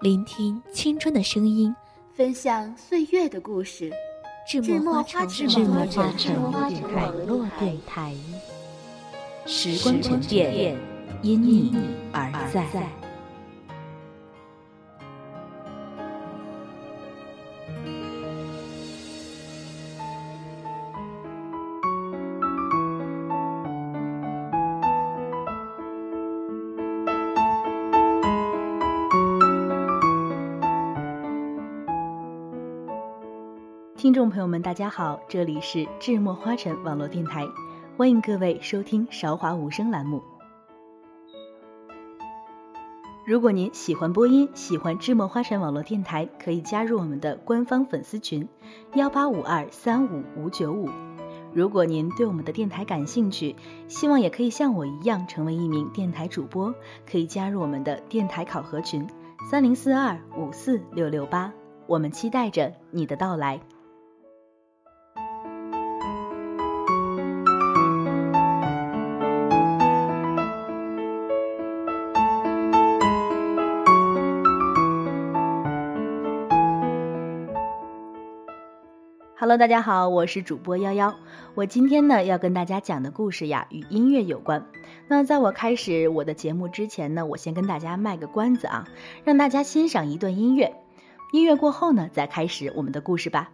聆听青春的声音，分享岁月的故事。智墨花城网络电台，时光沉淀，因你而在。听众朋友们，大家好，这里是智墨花城网络电台，欢迎各位收听韶华无声栏目。如果您喜欢播音，喜欢智墨花城网络电台，可以加入我们的官方粉丝群幺八五二三五五九五。如果您对我们的电台感兴趣，希望也可以像我一样成为一名电台主播，可以加入我们的电台考核群三零四二五四六六八，我们期待着你的到来。Hello，大家好，我是主播幺幺。我今天呢要跟大家讲的故事呀，与音乐有关。那在我开始我的节目之前呢，我先跟大家卖个关子啊，让大家欣赏一段音乐。音乐过后呢，再开始我们的故事吧。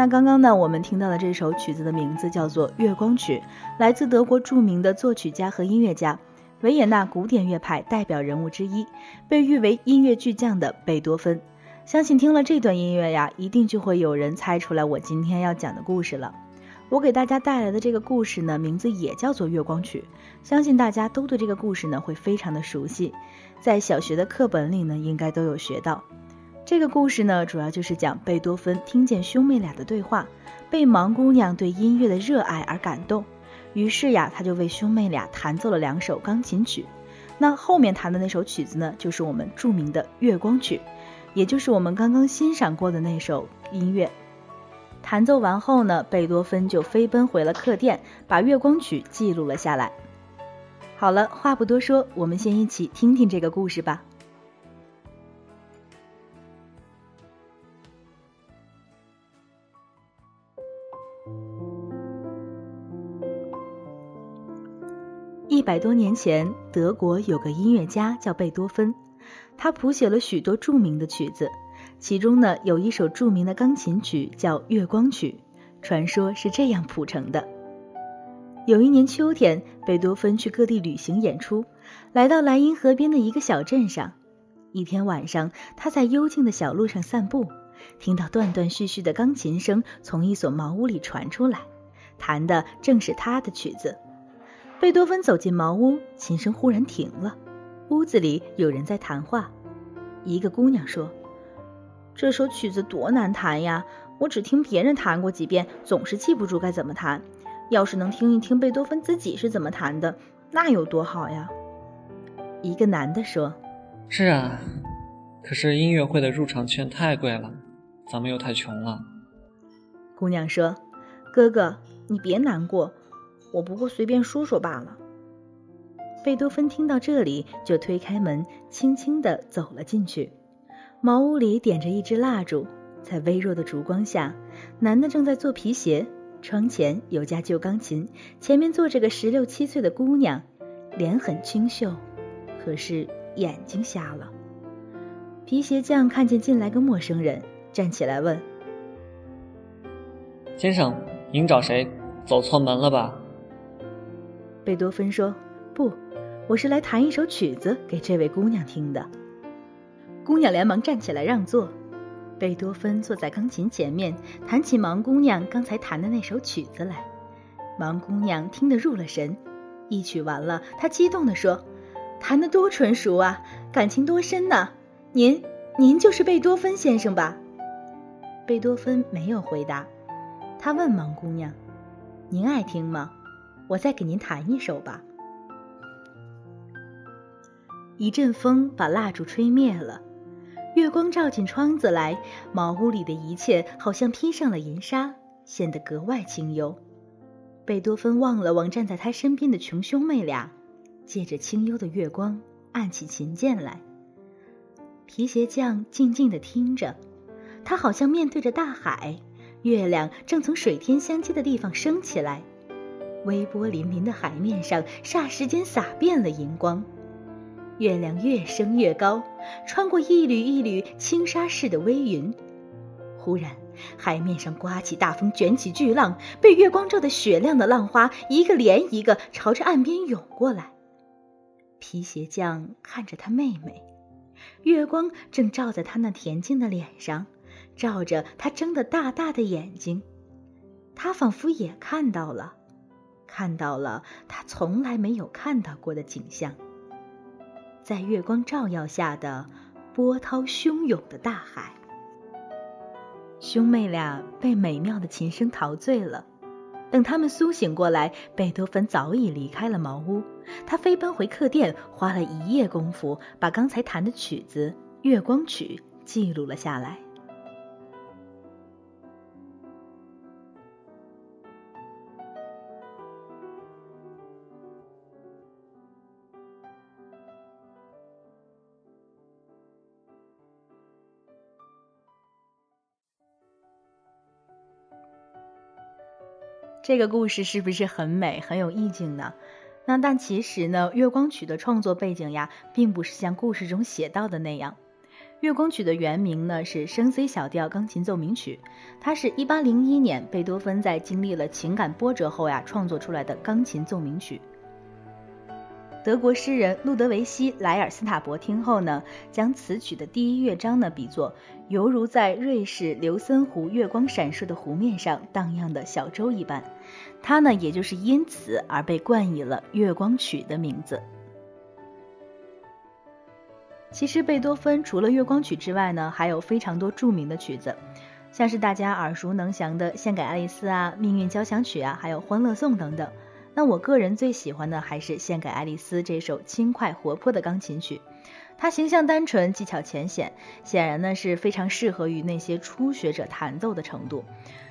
那刚刚呢，我们听到的这首曲子的名字叫做《月光曲》，来自德国著名的作曲家和音乐家，维也纳古典乐派代表人物之一，被誉为音乐巨匠的贝多芬。相信听了这段音乐呀，一定就会有人猜出来我今天要讲的故事了。我给大家带来的这个故事呢，名字也叫做《月光曲》，相信大家都对这个故事呢会非常的熟悉，在小学的课本里呢应该都有学到。这个故事呢，主要就是讲贝多芬听见兄妹俩的对话，被盲姑娘对音乐的热爱而感动，于是呀，他就为兄妹俩弹奏了两首钢琴曲。那后面弹的那首曲子呢，就是我们著名的《月光曲》，也就是我们刚刚欣赏过的那首音乐。弹奏完后呢，贝多芬就飞奔回了客店，把《月光曲》记录了下来。好了，话不多说，我们先一起听听这个故事吧。一百多年前，德国有个音乐家叫贝多芬，他谱写了许多著名的曲子，其中呢有一首著名的钢琴曲叫《月光曲》，传说是这样谱成的。有一年秋天，贝多芬去各地旅行演出，来到莱茵河边的一个小镇上。一天晚上，他在幽静的小路上散步，听到断断续续的钢琴声从一所茅屋里传出来，弹的正是他的曲子。贝多芬走进茅屋，琴声忽然停了，屋子里有人在谈话。一个姑娘说：“这首曲子多难弹呀！我只听别人弹过几遍，总是记不住该怎么弹。”要是能听一听贝多芬自己是怎么弹的，那有多好呀！一个男的说：“是啊，可是音乐会的入场券太贵了，咱们又太穷了。”姑娘说：“哥哥，你别难过，我不过随便说说罢了。”贝多芬听到这里，就推开门，轻轻地走了进去。茅屋里点着一支蜡烛，在微弱的烛光下，男的正在做皮鞋。窗前有架旧钢琴，前面坐着个十六七岁的姑娘，脸很清秀，可是眼睛瞎了。皮鞋匠看见进来个陌生人，站起来问：“先生，您找谁？走错门了吧？”贝多芬说：“不，我是来弹一首曲子给这位姑娘听的。”姑娘连忙站起来让座。贝多芬坐在钢琴前面，弹起盲姑娘刚才弹的那首曲子来。盲姑娘听得入了神，一曲完了，她激动地说：“弹得多纯熟啊，感情多深呐！您，您就是贝多芬先生吧？”贝多芬没有回答，他问盲姑娘：“您爱听吗？我再给您弹一首吧。”一阵风把蜡烛吹灭了。月光照进窗子来，茅屋里的一切好像披上了银纱，显得格外清幽。贝多芬望了望站在他身边的穷兄妹俩，借着清幽的月光按起琴键来。皮鞋匠静静地听着，他好像面对着大海，月亮正从水天相接的地方升起来，微波粼粼的海面上霎时间洒遍了银光。月亮越升越高，穿过一缕一缕轻纱似的微云。忽然，海面上刮起大风，卷起巨浪，被月光照得雪亮的浪花一个连一个朝着岸边涌过来。皮鞋匠看着他妹妹，月光正照在他那恬静的脸上，照着他睁得大大的眼睛。他仿佛也看到了，看到了他从来没有看到过的景象。在月光照耀下的波涛汹涌的大海，兄妹俩被美妙的琴声陶醉了。等他们苏醒过来，贝多芬早已离开了茅屋。他飞奔回客店，花了一夜功夫，把刚才弹的曲子《月光曲》记录了下来。这个故事是不是很美、很有意境呢？那但其实呢，《月光曲》的创作背景呀，并不是像故事中写到的那样。《月光曲》的原名呢是升 C 小调钢琴奏鸣曲，它是一八零一年贝多芬在经历了情感波折后呀创作出来的钢琴奏鸣曲。德国诗人路德维希·莱尔斯塔伯听后呢，将此曲的第一乐章呢比作犹如在瑞士琉森湖月光闪烁的湖面上荡漾的小舟一般，他呢也就是因此而被冠以了《月光曲》的名字。其实贝多芬除了《月光曲》之外呢，还有非常多著名的曲子，像是大家耳熟能详的《献给爱丽丝》啊，《命运交响曲》啊，还有《欢乐颂》等等。那我个人最喜欢的还是献给爱丽丝这首轻快活泼的钢琴曲，它形象单纯，技巧浅显，显然呢是非常适合于那些初学者弹奏的程度。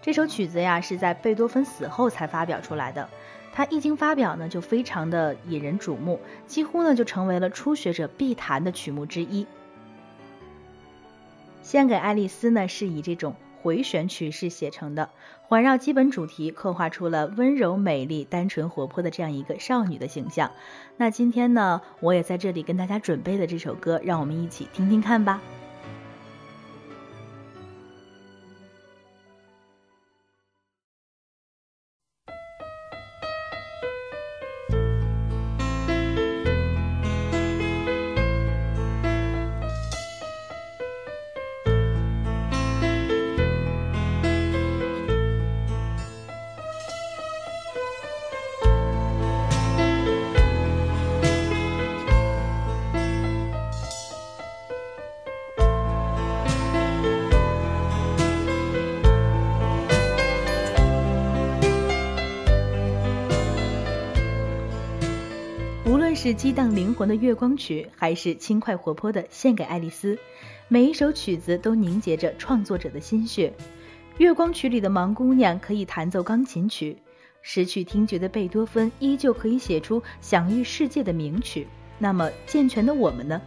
这首曲子呀是在贝多芬死后才发表出来的，它一经发表呢，就非常的引人瞩目，几乎呢就成为了初学者必弹的曲目之一。献给爱丽丝呢，是以这种回旋曲式写成的，环绕基本主题，刻画出了温柔、美丽、单纯、活泼的这样一个少女的形象。那今天呢，我也在这里跟大家准备了这首歌，让我们一起听听看吧。无论是激荡灵魂的月光曲，还是轻快活泼的献给爱丽丝？每一首曲子都凝结着创作者的心血。月光曲里的盲姑娘可以弹奏钢琴曲，失去听觉的贝多芬依旧可以写出享誉世界的名曲。那么健全的我们呢？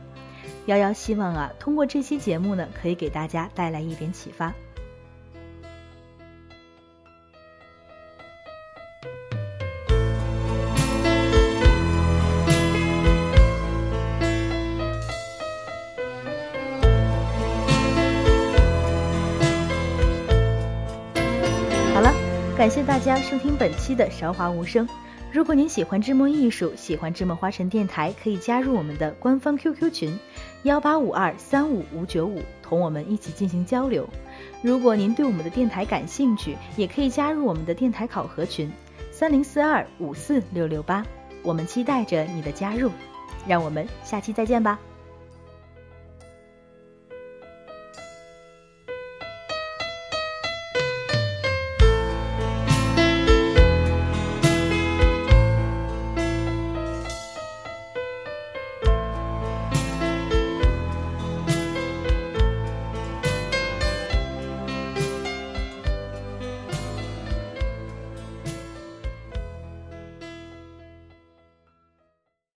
瑶瑶希望啊，通过这期节目呢，可以给大家带来一点启发。谢大家收听本期的韶华无声。如果您喜欢智墨艺术，喜欢智墨花城电台，可以加入我们的官方 QQ 群幺八五二三五五九五，同我们一起进行交流。如果您对我们的电台感兴趣，也可以加入我们的电台考核群三零四二五四六六八，我们期待着你的加入。让我们下期再见吧。